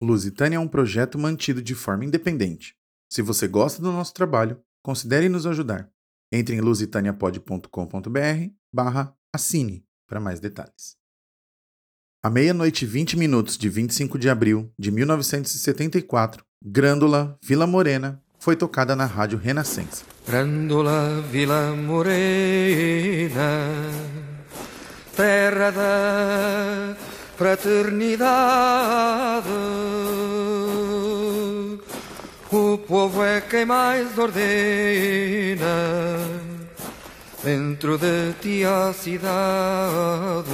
Lusitânia é um projeto mantido de forma independente. Se você gosta do nosso trabalho, considere nos ajudar. Entre em lusitaniapod.com.br barra assine para mais detalhes. À meia-noite e 20 minutos de 25 de abril de 1974, Grândola, Vila Morena, foi tocada na Rádio Renascença. Grândola, Vila Morena, terra da fraternidade. O povo é quem mais ordena dentro de ti a cidade.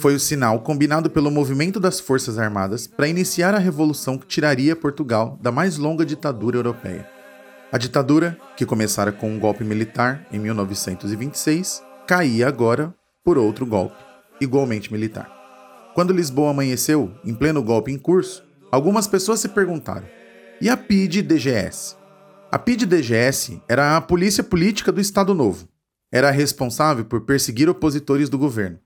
Foi o sinal combinado pelo movimento das Forças Armadas para iniciar a revolução que tiraria Portugal da mais longa ditadura europeia. A ditadura, que começara com um golpe militar em 1926, caía agora por outro golpe, igualmente militar. Quando Lisboa amanheceu, em pleno golpe em curso, algumas pessoas se perguntaram: e a PID-DGS? A PID-DGS era a polícia política do Estado Novo. Era responsável por perseguir opositores do governo.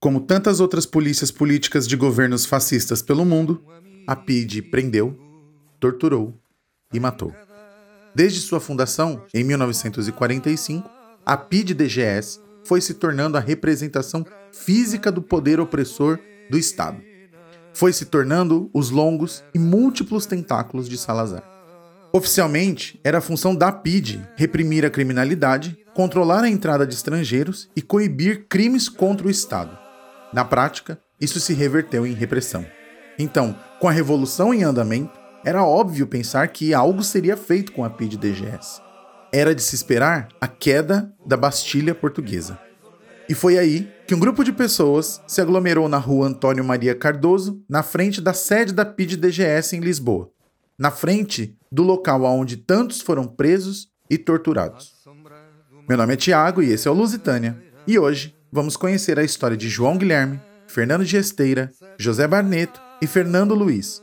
Como tantas outras polícias políticas de governos fascistas pelo mundo, a PID prendeu, torturou e matou. Desde sua fundação, em 1945, a PID-DGS foi se tornando a representação física do poder opressor do Estado. Foi se tornando os longos e múltiplos tentáculos de Salazar. Oficialmente, era a função da PID reprimir a criminalidade, controlar a entrada de estrangeiros e coibir crimes contra o Estado. Na prática, isso se reverteu em repressão. Então, com a revolução em andamento, era óbvio pensar que algo seria feito com a PID-DGS era de se esperar a queda da Bastilha Portuguesa. E foi aí que um grupo de pessoas se aglomerou na rua Antônio Maria Cardoso, na frente da sede da PID-DGS em Lisboa, na frente do local onde tantos foram presos e torturados. Meu nome é Tiago e esse é o Lusitânia, e hoje vamos conhecer a história de João Guilherme, Fernando de Esteira, José Barneto e Fernando Luiz,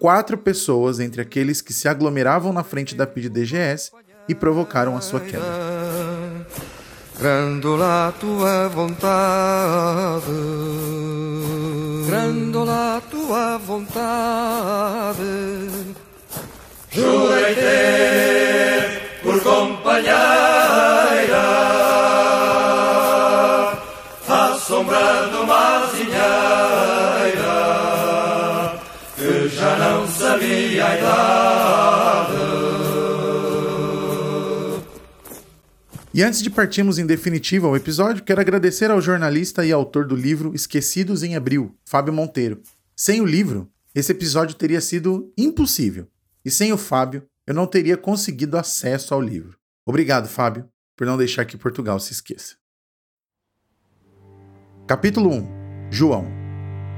quatro pessoas entre aqueles que se aglomeravam na frente da PID-DGS e provocaram a sua queda. Grandola tua vontade, grandola tua vontade, jurei ter por companheira E antes de partirmos em definitivo ao episódio, quero agradecer ao jornalista e autor do livro Esquecidos em Abril, Fábio Monteiro. Sem o livro, esse episódio teria sido impossível. E sem o Fábio, eu não teria conseguido acesso ao livro. Obrigado, Fábio, por não deixar que Portugal se esqueça. Capítulo 1 João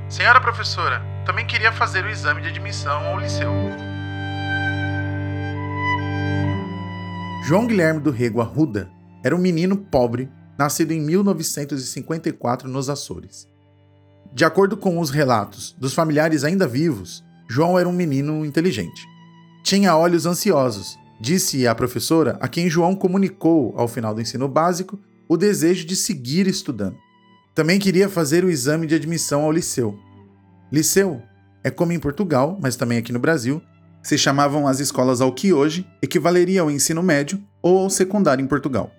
Senhora professora, também queria fazer o exame de admissão ao liceu. João Guilherme do Rego Arruda era um menino pobre, nascido em 1954 nos Açores. De acordo com os relatos dos familiares ainda vivos, João era um menino inteligente. Tinha olhos ansiosos, disse a professora, a quem João comunicou ao final do ensino básico o desejo de seguir estudando. Também queria fazer o exame de admissão ao liceu. Liceu é como em Portugal, mas também aqui no Brasil, se chamavam as escolas ao que hoje equivaleria ao ensino médio ou ao secundário em Portugal.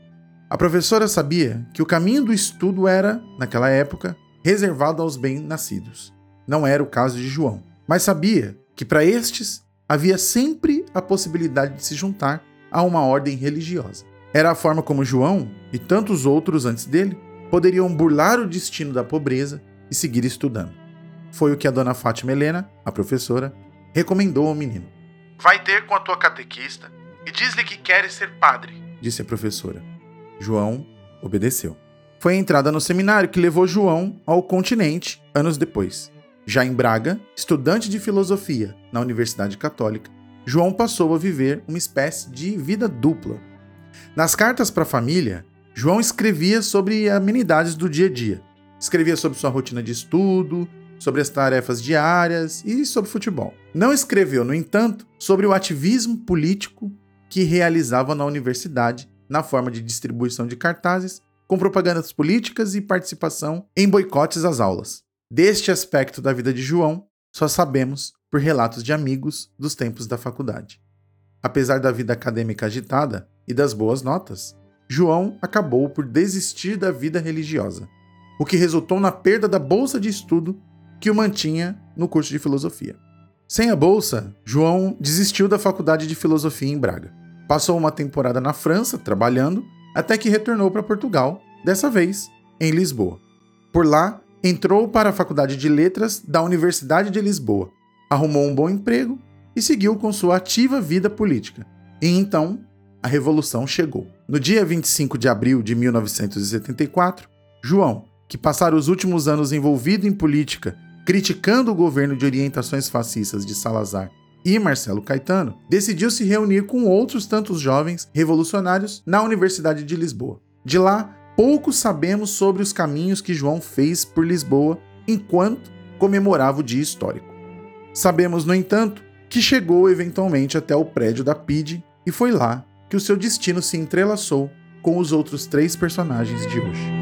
A professora sabia que o caminho do estudo era, naquela época, reservado aos bem-nascidos. Não era o caso de João, mas sabia que para estes havia sempre a possibilidade de se juntar a uma ordem religiosa. Era a forma como João e tantos outros antes dele poderiam burlar o destino da pobreza e seguir estudando. Foi o que a dona Fátima Helena, a professora, recomendou ao menino. Vai ter com a tua catequista e diz-lhe que queres ser padre, disse a professora. João obedeceu. Foi a entrada no seminário que levou João ao continente anos depois. Já em Braga, estudante de filosofia na Universidade Católica, João passou a viver uma espécie de vida dupla. Nas cartas para a família, João escrevia sobre amenidades do dia a dia. Escrevia sobre sua rotina de estudo, sobre as tarefas diárias e sobre futebol. Não escreveu, no entanto, sobre o ativismo político que realizava na universidade na forma de distribuição de cartazes, com propagandas políticas e participação em boicotes às aulas. Deste aspecto da vida de João, só sabemos por relatos de amigos dos tempos da faculdade. Apesar da vida acadêmica agitada e das boas notas, João acabou por desistir da vida religiosa, o que resultou na perda da bolsa de estudo que o mantinha no curso de filosofia. Sem a bolsa, João desistiu da faculdade de filosofia em Braga. Passou uma temporada na França trabalhando até que retornou para Portugal, dessa vez em Lisboa. Por lá, entrou para a Faculdade de Letras da Universidade de Lisboa, arrumou um bom emprego e seguiu com sua ativa vida política. E então, a Revolução chegou. No dia 25 de abril de 1974, João, que passara os últimos anos envolvido em política, criticando o governo de orientações fascistas de Salazar e Marcelo Caetano, decidiu se reunir com outros tantos jovens revolucionários na Universidade de Lisboa. De lá, pouco sabemos sobre os caminhos que João fez por Lisboa enquanto comemorava o dia histórico. Sabemos, no entanto, que chegou eventualmente até o prédio da PID e foi lá que o seu destino se entrelaçou com os outros três personagens de hoje.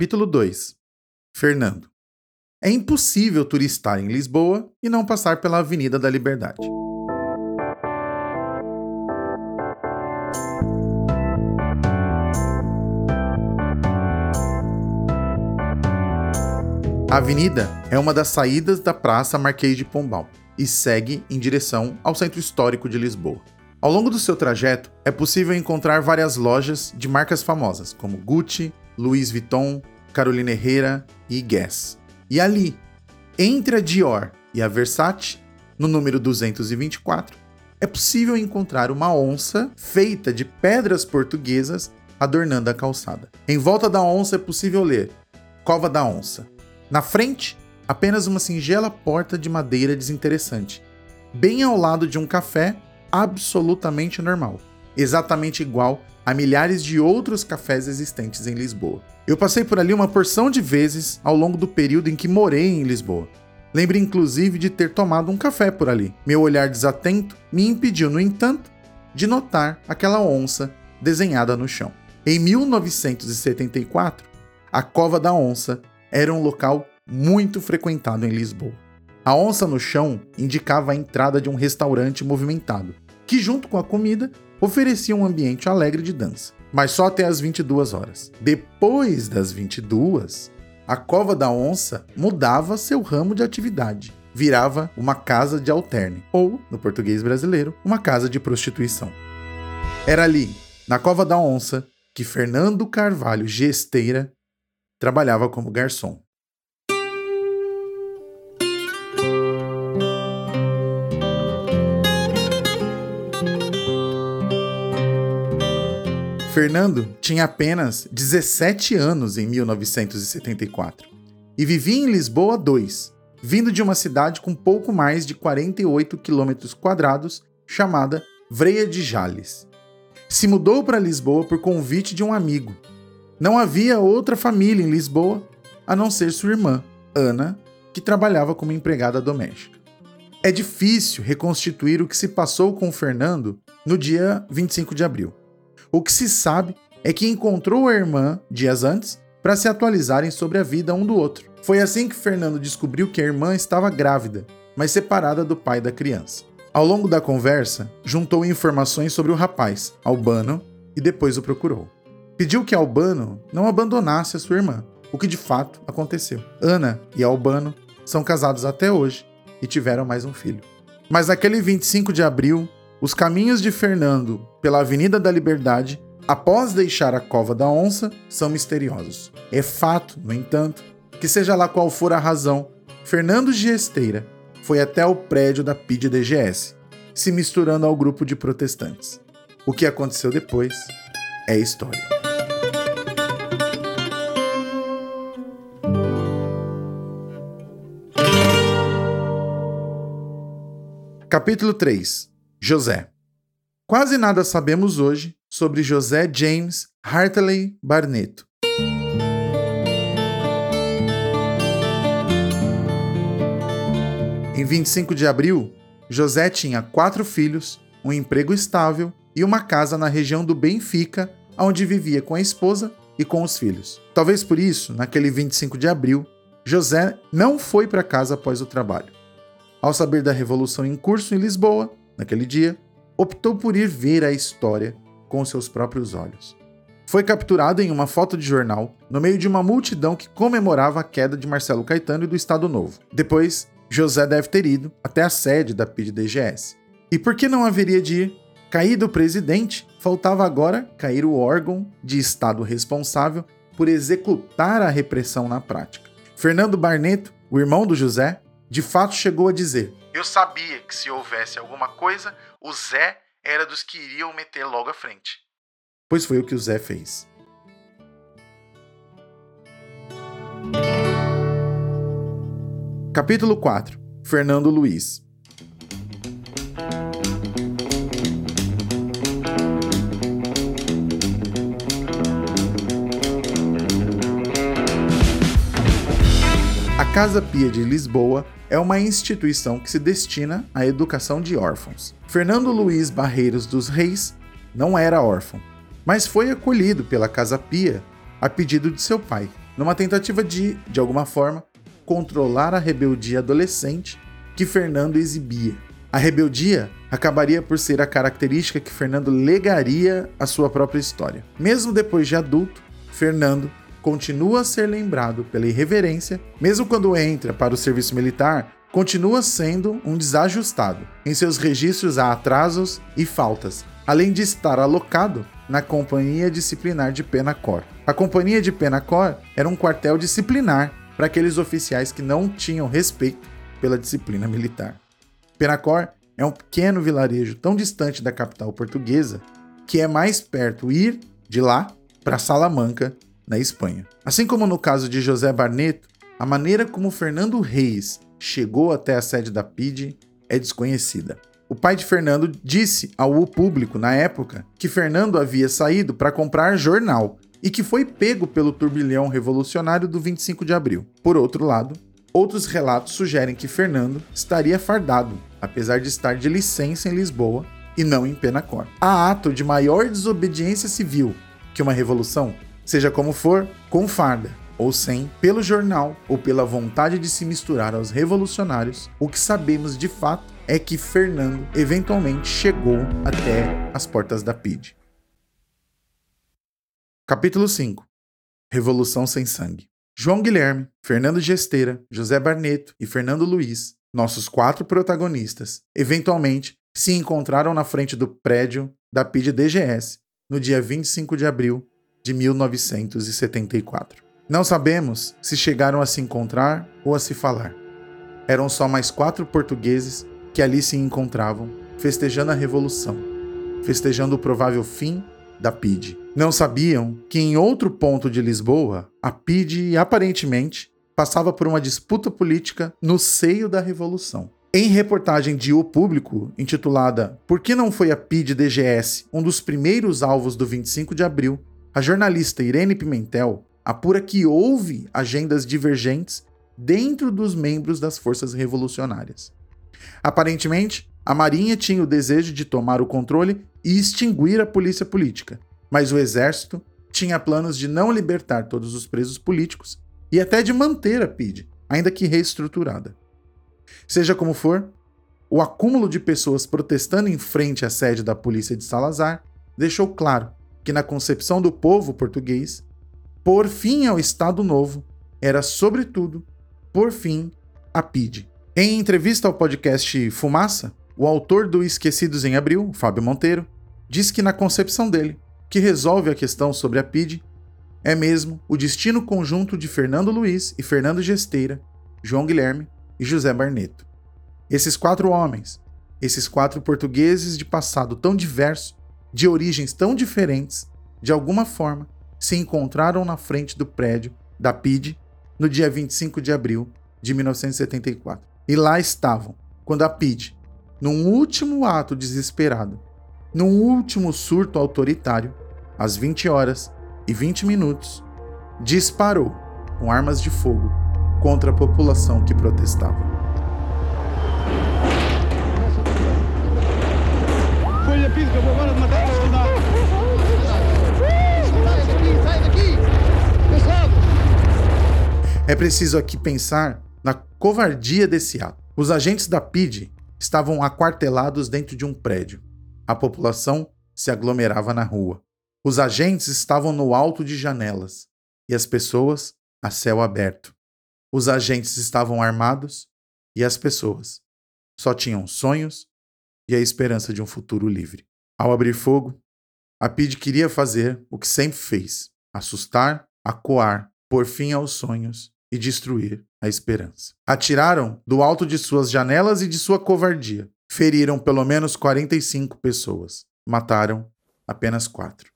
Capítulo 2 Fernando É impossível turistar em Lisboa e não passar pela Avenida da Liberdade. A avenida é uma das saídas da Praça Marquês de Pombal e segue em direção ao centro histórico de Lisboa. Ao longo do seu trajeto, é possível encontrar várias lojas de marcas famosas, como Gucci, Louis Vuitton, Carolina Herrera e Guess. E ali, entre a Dior e a Versace, no número 224, é possível encontrar uma onça feita de pedras portuguesas adornando a calçada. Em volta da onça é possível ler Cova da Onça. Na frente, apenas uma singela porta de madeira desinteressante, bem ao lado de um café absolutamente normal, exatamente igual a milhares de outros cafés existentes em Lisboa. Eu passei por ali uma porção de vezes ao longo do período em que morei em Lisboa. Lembro inclusive de ter tomado um café por ali. Meu olhar desatento me impediu, no entanto, de notar aquela onça desenhada no chão. Em 1974, a Cova da Onça era um local muito frequentado em Lisboa. A onça no chão indicava a entrada de um restaurante movimentado, que, junto com a comida, oferecia um ambiente alegre de dança, mas só até as 22 horas. Depois das 22, a Cova da Onça mudava seu ramo de atividade. Virava uma casa de alterne, ou, no português brasileiro, uma casa de prostituição. Era ali, na Cova da Onça, que Fernando Carvalho Gesteira trabalhava como garçom. Fernando tinha apenas 17 anos em 1974 e vivia em Lisboa 2, vindo de uma cidade com pouco mais de 48 quilômetros quadrados chamada Vreia de Jales. Se mudou para Lisboa por convite de um amigo. Não havia outra família em Lisboa a não ser sua irmã, Ana, que trabalhava como empregada doméstica. É difícil reconstituir o que se passou com Fernando no dia 25 de abril. O que se sabe é que encontrou a irmã dias antes para se atualizarem sobre a vida um do outro. Foi assim que Fernando descobriu que a irmã estava grávida, mas separada do pai da criança. Ao longo da conversa, juntou informações sobre o rapaz, Albano, e depois o procurou. Pediu que Albano não abandonasse a sua irmã, o que de fato aconteceu. Ana e Albano são casados até hoje e tiveram mais um filho. Mas naquele 25 de abril, os caminhos de Fernando pela Avenida da Liberdade, após deixar a Cova da Onça, são misteriosos. É fato, no entanto, que seja lá qual for a razão, Fernando Giesteira foi até o prédio da PID-DGS, se misturando ao grupo de protestantes. O que aconteceu depois é história. Capítulo 3 José. Quase nada sabemos hoje sobre José James Hartley Barneto. Em 25 de abril, José tinha quatro filhos, um emprego estável e uma casa na região do Benfica, onde vivia com a esposa e com os filhos. Talvez por isso, naquele 25 de abril, José não foi para casa após o trabalho. Ao saber da revolução em curso em Lisboa, naquele dia, optou por ir ver a história com seus próprios olhos. Foi capturado em uma foto de jornal no meio de uma multidão que comemorava a queda de Marcelo Caetano e do Estado Novo. Depois, José deve ter ido até a sede da PID-DGS. E por que não haveria de ir? Caído o presidente, faltava agora cair o órgão de Estado responsável por executar a repressão na prática. Fernando Barneto, o irmão do José, de fato chegou a dizer: Eu sabia que se houvesse alguma coisa, o Zé era dos que iriam meter logo à frente. Pois foi o que o Zé fez. Capítulo 4 Fernando Luiz A Casa Pia de Lisboa é uma instituição que se destina à educação de órfãos. Fernando Luiz Barreiros dos Reis não era órfão, mas foi acolhido pela Casa Pia a pedido de seu pai, numa tentativa de, de alguma forma, controlar a rebeldia adolescente que Fernando exibia. A rebeldia acabaria por ser a característica que Fernando legaria à sua própria história. Mesmo depois de adulto, Fernando continua a ser lembrado pela irreverência, mesmo quando entra para o serviço militar, continua sendo um desajustado. Em seus registros há atrasos e faltas, além de estar alocado na Companhia Disciplinar de Penacor. A Companhia de Penacor era um quartel disciplinar para aqueles oficiais que não tinham respeito pela disciplina militar. Penacor é um pequeno vilarejo tão distante da capital portuguesa que é mais perto ir de lá para Salamanca, na Espanha. Assim como no caso de José Barneto, a maneira como Fernando Reis chegou até a sede da PID é desconhecida. O pai de Fernando disse ao público na época que Fernando havia saído para comprar jornal e que foi pego pelo turbilhão revolucionário do 25 de abril. Por outro lado, outros relatos sugerem que Fernando estaria fardado, apesar de estar de licença em Lisboa e não em Penacor. Há ato de maior desobediência civil que uma revolução, seja como for, com farda ou sem, pelo jornal ou pela vontade de se misturar aos revolucionários, o que sabemos de fato é que Fernando eventualmente chegou até as portas da PID. Capítulo 5 Revolução sem sangue. João Guilherme, Fernando Gesteira, José Barneto e Fernando Luiz, nossos quatro protagonistas, eventualmente se encontraram na frente do prédio da PID DGS no dia 25 de abril de 1974. Não sabemos se chegaram a se encontrar ou a se falar. Eram só mais quatro portugueses que ali se encontravam, festejando a Revolução, festejando o provável fim da PIDE. Não sabiam que em outro ponto de Lisboa, a PIDE aparentemente passava por uma disputa política no seio da Revolução. Em reportagem de O Público, intitulada Por que não foi a PIDE DGS um dos primeiros alvos do 25 de abril, a jornalista Irene Pimentel apura que houve agendas divergentes dentro dos membros das forças revolucionárias. Aparentemente, a Marinha tinha o desejo de tomar o controle e extinguir a polícia política, mas o exército tinha planos de não libertar todos os presos políticos e até de manter a PID, ainda que reestruturada. Seja como for, o acúmulo de pessoas protestando em frente à sede da polícia de Salazar deixou claro que, na concepção do povo português, por fim ao Estado Novo era, sobretudo, por fim, a PID. Em entrevista ao podcast Fumaça, o autor do Esquecidos em Abril, Fábio Monteiro, diz que na concepção dele, que resolve a questão sobre a PID é mesmo o destino conjunto de Fernando Luiz e Fernando Gesteira, João Guilherme e José Barneto. Esses quatro homens, esses quatro portugueses de passado tão diverso, de origens tão diferentes, de alguma forma, se encontraram na frente do prédio da PID no dia 25 de abril de 1974. E lá estavam, quando a PID, num último ato desesperado, num último surto autoritário, às 20 horas e 20 minutos, disparou com armas de fogo contra a população que protestava. física, vou agora matar para É preciso aqui pensar na covardia desse ato. Os agentes da PID estavam aquartelados dentro de um prédio. A população se aglomerava na rua. Os agentes estavam no alto de janelas e as pessoas a céu aberto. Os agentes estavam armados e as pessoas só tinham sonhos e a esperança de um futuro livre. Ao abrir fogo, a PID queria fazer o que sempre fez: assustar, acuar, pôr fim aos sonhos e destruir a esperança. Atiraram do alto de suas janelas e de sua covardia. Feriram pelo menos 45 pessoas. Mataram apenas quatro.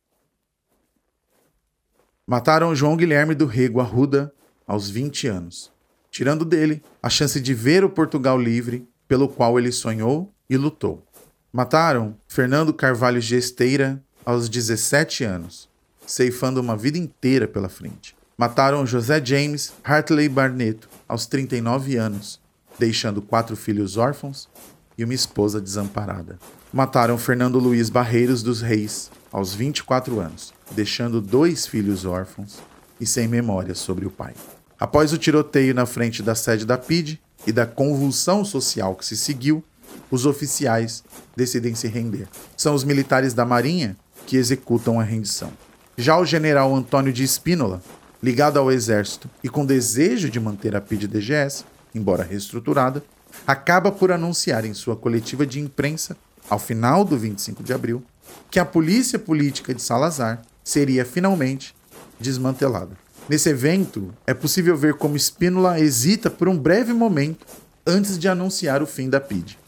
Mataram João Guilherme do Rego Arruda aos 20 anos, tirando dele a chance de ver o Portugal livre pelo qual ele sonhou e lutou. Mataram Fernando Carvalho Gesteira aos 17 anos, ceifando uma vida inteira pela frente. Mataram José James Hartley Barneto aos 39 anos, deixando quatro filhos órfãos e uma esposa desamparada. Mataram Fernando Luiz Barreiros dos Reis aos 24 anos, deixando dois filhos órfãos e sem memória sobre o pai. Após o tiroteio na frente da sede da PID e da convulsão social que se seguiu, os oficiais decidem se render. São os militares da Marinha que executam a rendição. Já o general Antônio de Espínola ligado ao exército e com desejo de manter a PID-DGS, embora reestruturada, acaba por anunciar em sua coletiva de imprensa, ao final do 25 de abril, que a polícia política de Salazar seria finalmente desmantelada. Nesse evento, é possível ver como Spínola hesita por um breve momento antes de anunciar o fim da PID.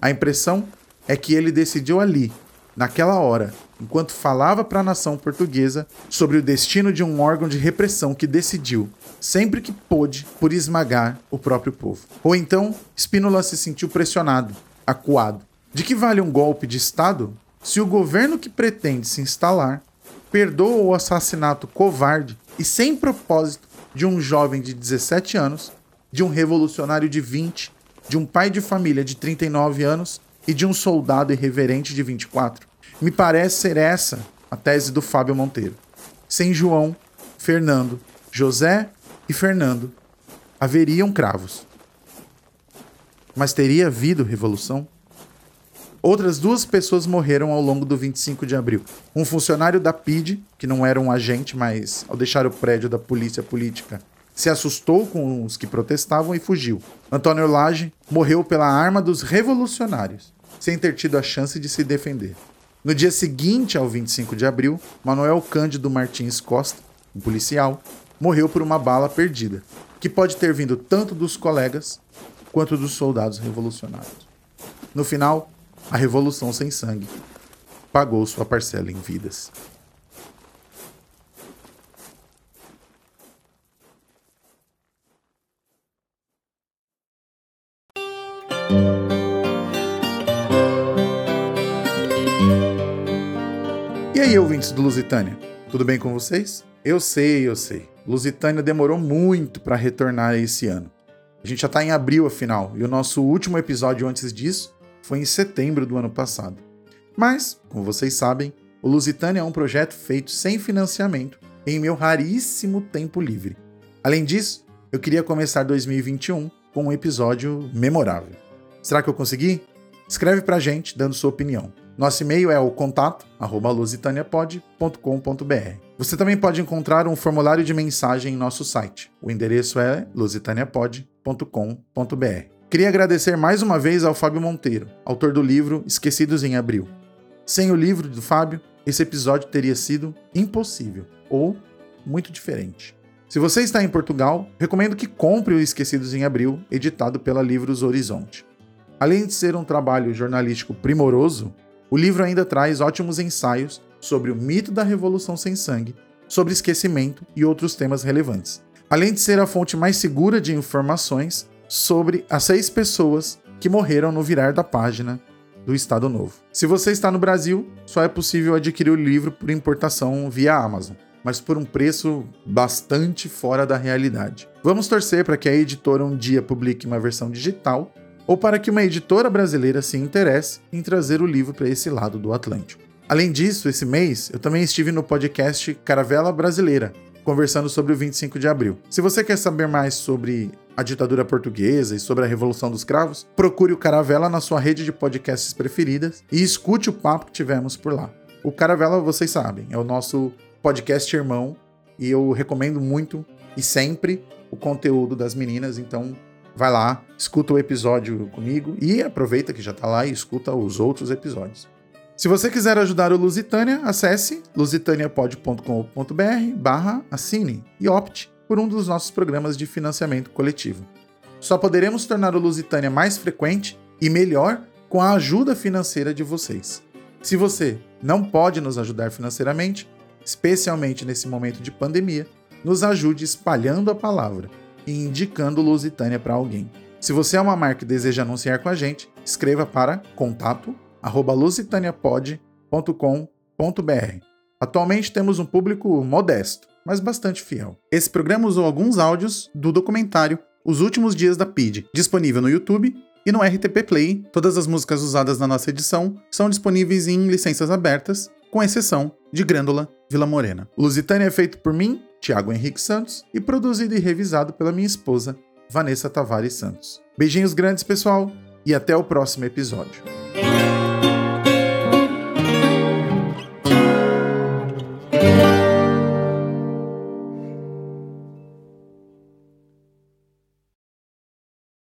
A impressão é que ele decidiu ali, naquela hora, enquanto falava para a nação portuguesa sobre o destino de um órgão de repressão que decidiu, sempre que pôde, por esmagar o próprio povo. Ou então, Spínola se sentiu pressionado, acuado. De que vale um golpe de Estado se o governo que pretende se instalar perdoa o assassinato covarde e sem propósito de um jovem de 17 anos, de um revolucionário de 20, de um pai de família de 39 anos e de um soldado irreverente de 24? Me parece ser essa a tese do Fábio Monteiro. Sem João, Fernando, José e Fernando haveriam cravos. Mas teria havido revolução? Outras duas pessoas morreram ao longo do 25 de abril. Um funcionário da PID, que não era um agente, mas ao deixar o prédio da polícia política, se assustou com os que protestavam e fugiu. Antônio Lage morreu pela arma dos revolucionários, sem ter tido a chance de se defender. No dia seguinte ao 25 de abril, Manuel Cândido Martins Costa, um policial, morreu por uma bala perdida, que pode ter vindo tanto dos colegas quanto dos soldados revolucionários. No final, a Revolução Sem Sangue pagou sua parcela em vidas. Ouvintes do Lusitânia? Tudo bem com vocês? Eu sei, eu sei. Lusitânia demorou muito para retornar esse ano. A gente já está em abril, afinal, e o nosso último episódio antes disso foi em setembro do ano passado. Mas, como vocês sabem, o Lusitânia é um projeto feito sem financiamento em meu raríssimo tempo livre. Além disso, eu queria começar 2021 com um episódio memorável. Será que eu consegui? Escreve pra gente dando sua opinião. Nosso e-mail é o contato lusitaniapod.com.br. Você também pode encontrar um formulário de mensagem em nosso site. O endereço é lusitaniapod.com.br. Queria agradecer mais uma vez ao Fábio Monteiro, autor do livro Esquecidos em Abril. Sem o livro do Fábio, esse episódio teria sido impossível ou muito diferente. Se você está em Portugal, recomendo que compre o Esquecidos em Abril, editado pela Livros Horizonte. Além de ser um trabalho jornalístico primoroso, o livro ainda traz ótimos ensaios sobre o mito da Revolução Sem Sangue, sobre esquecimento e outros temas relevantes, além de ser a fonte mais segura de informações sobre as seis pessoas que morreram no virar da página do Estado Novo. Se você está no Brasil, só é possível adquirir o livro por importação via Amazon, mas por um preço bastante fora da realidade. Vamos torcer para que a editora um dia publique uma versão digital ou para que uma editora brasileira se interesse em trazer o livro para esse lado do Atlântico. Além disso, esse mês eu também estive no podcast Caravela Brasileira, conversando sobre o 25 de abril. Se você quer saber mais sobre a ditadura portuguesa e sobre a Revolução dos Cravos, procure o Caravela na sua rede de podcasts preferidas e escute o papo que tivemos por lá. O Caravela, vocês sabem, é o nosso podcast irmão e eu recomendo muito e sempre o conteúdo das meninas, então vai lá, escuta o episódio comigo e aproveita que já está lá e escuta os outros episódios. Se você quiser ajudar o Lusitânia, acesse lusitaniapod.com.br barra assine e opte por um dos nossos programas de financiamento coletivo. Só poderemos tornar o Lusitânia mais frequente e melhor com a ajuda financeira de vocês. Se você não pode nos ajudar financeiramente, especialmente nesse momento de pandemia, nos ajude espalhando a palavra e indicando Lusitânia para alguém. Se você é uma marca e deseja anunciar com a gente, escreva para contato lusitaniapod.com.br. Atualmente temos um público modesto, mas bastante fiel. Esse programa usou alguns áudios do documentário Os Últimos Dias da PID, disponível no YouTube e no RTP Play. Todas as músicas usadas na nossa edição são disponíveis em licenças abertas, com exceção de Grândola Vila Morena. Lusitânia é feito por mim, Tiago Henrique Santos, e produzido e revisado pela minha esposa, Vanessa Tavares Santos. Beijinhos grandes, pessoal, e até o próximo episódio.